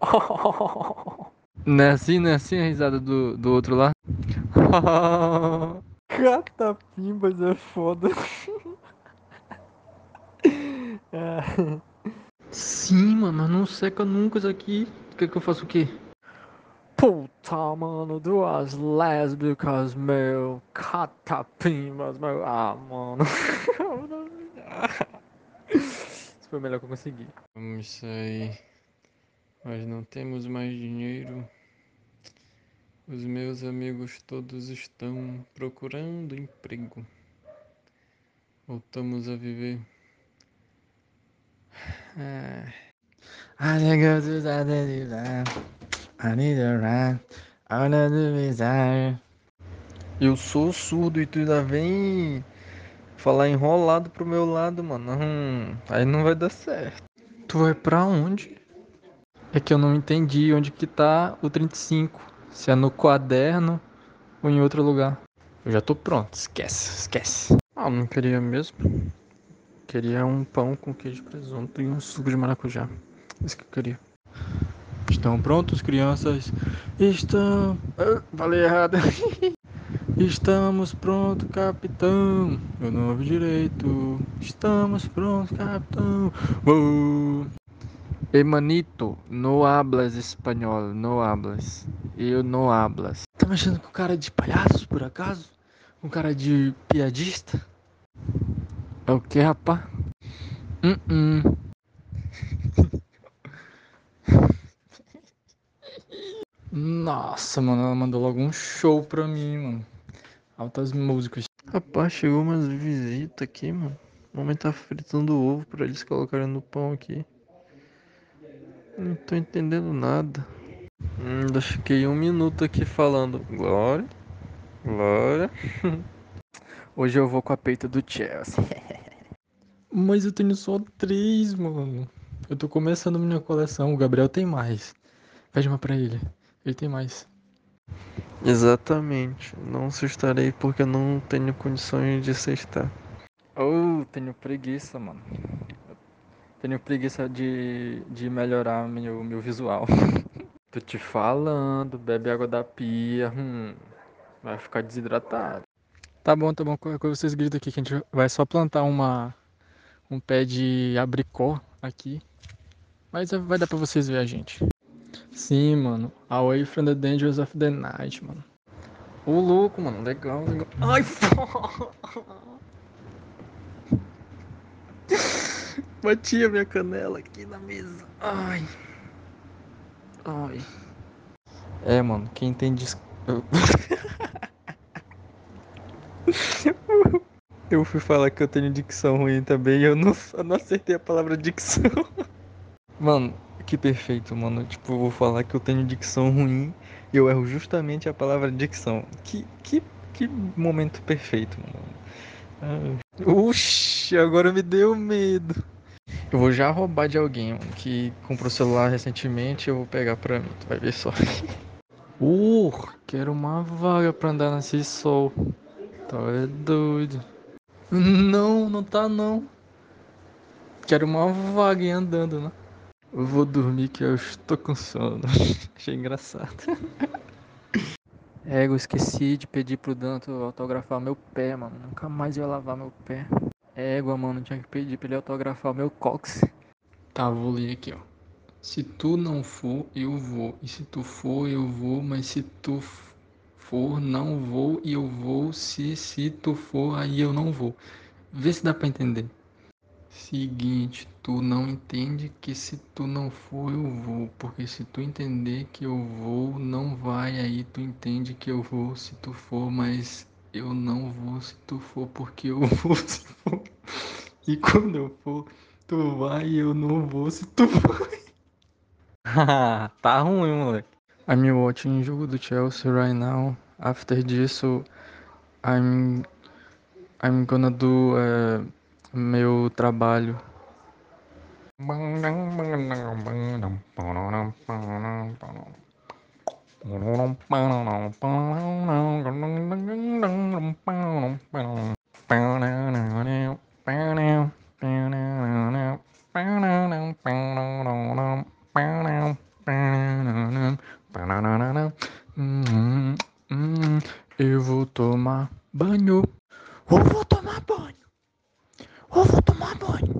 Não é assim, não é assim a risada do, do outro lá? Catapimbas é foda. Sim, mano, mas não seca nunca isso aqui. Quer que eu faça o quê? Puta, mano, duas lésbicas, meu. Catapimbas, meu. Ah, mano. Isso foi o melhor que eu consegui. Vamos sair. Mas não temos mais dinheiro. Os meus amigos todos estão procurando emprego. Voltamos a viver. Ah. I need go to the I need a. I desire. Eu sou surdo e tu ainda vem falar enrolado pro meu lado, mano. Hum, aí não vai dar certo. Tu vai pra onde? É que eu não entendi onde que tá o 35. Se é no quaderno ou em outro lugar. Eu já tô pronto, esquece, esquece. Ah, não queria mesmo. Queria um pão com queijo, presunto e um suco de maracujá. Isso que eu queria. Estão prontos, crianças? Estão. Ah, falei errado. Estamos prontos, capitão. Eu não ouvi direito. Estamos prontos, capitão. Uou. Ei, manito, no hablas espanhol, no hablas. Eu não hablas. Tá mexendo com cara de palhaço, por acaso? Com cara de piadista? É o que, rapá? Uh -uh. Nossa, mano, ela mandou logo um show pra mim, mano. Altas músicas. Rapaz, chegou umas visitas aqui, mano. A mamãe tá fritando ovo pra eles colocarem no pão aqui. Não tô entendendo nada. Ainda fiquei um minuto aqui falando. Glória. Glória. Hoje eu vou com a peita do Chelsea. Mas eu tenho só três, mano. Eu tô começando minha coleção. O Gabriel tem mais. Pede uma pra ele. Ele tem mais. Exatamente. Não cestarei porque eu não tenho condições de cestar. Oh, tenho preguiça, mano. Tenho preguiça de, de melhorar meu, meu visual. Tô te falando, bebe água da pia. Hum, vai ficar desidratado. Tá bom, tá bom. Qualquer coisa vocês gritam aqui que a gente vai só plantar uma, um pé de abricó aqui. Mas vai dar pra vocês ver a gente. Sim, mano. Away from the dangers of the night, mano. Ô, louco, mano. Legal, legal. Ai, Bati a minha canela aqui na mesa. Ai. Ai. É, mano. Quem tem dis... Eu fui falar que eu tenho dicção ruim também e eu não, eu não acertei a palavra dicção. Mano, que perfeito, mano. Tipo, eu vou falar que eu tenho dicção ruim e eu erro justamente a palavra dicção. Que, que, que momento perfeito, mano. Ah. Uxi, agora me deu medo. Eu vou já roubar de alguém mano, que comprou celular recentemente. Eu vou pegar pra mim, tu vai ver só. Uh, quero uma vaga pra andar nesse sol. Tá é doido. Não, não tá não. Quero uma vaga em andando, né? Eu vou dormir que eu estou com sono. Achei engraçado. É, eu esqueci de pedir pro Danto autografar meu pé, mano. Nunca mais ia lavar meu pé. Égua, mano, tinha que pedir pra ele autografar meu cox. Tá, vou ler aqui, ó. Se tu não for, eu vou. E se tu for, eu vou. Mas se tu for, não vou. E eu vou. Se, se tu for, aí eu não vou. Vê se dá pra entender. Seguinte, tu não entende que se tu não for eu vou, porque se tu entender que eu vou, não vai, aí tu entende que eu vou se tu for, mas eu não vou se tu for, porque eu vou se for. E quando eu for, tu vai e eu não vou se tu for. tá ruim, moleque. I'm watching jogo do Chelsea right now. After disso, I'm I'm gonna do uh, meu trabalho. Eu vou banho. Tomar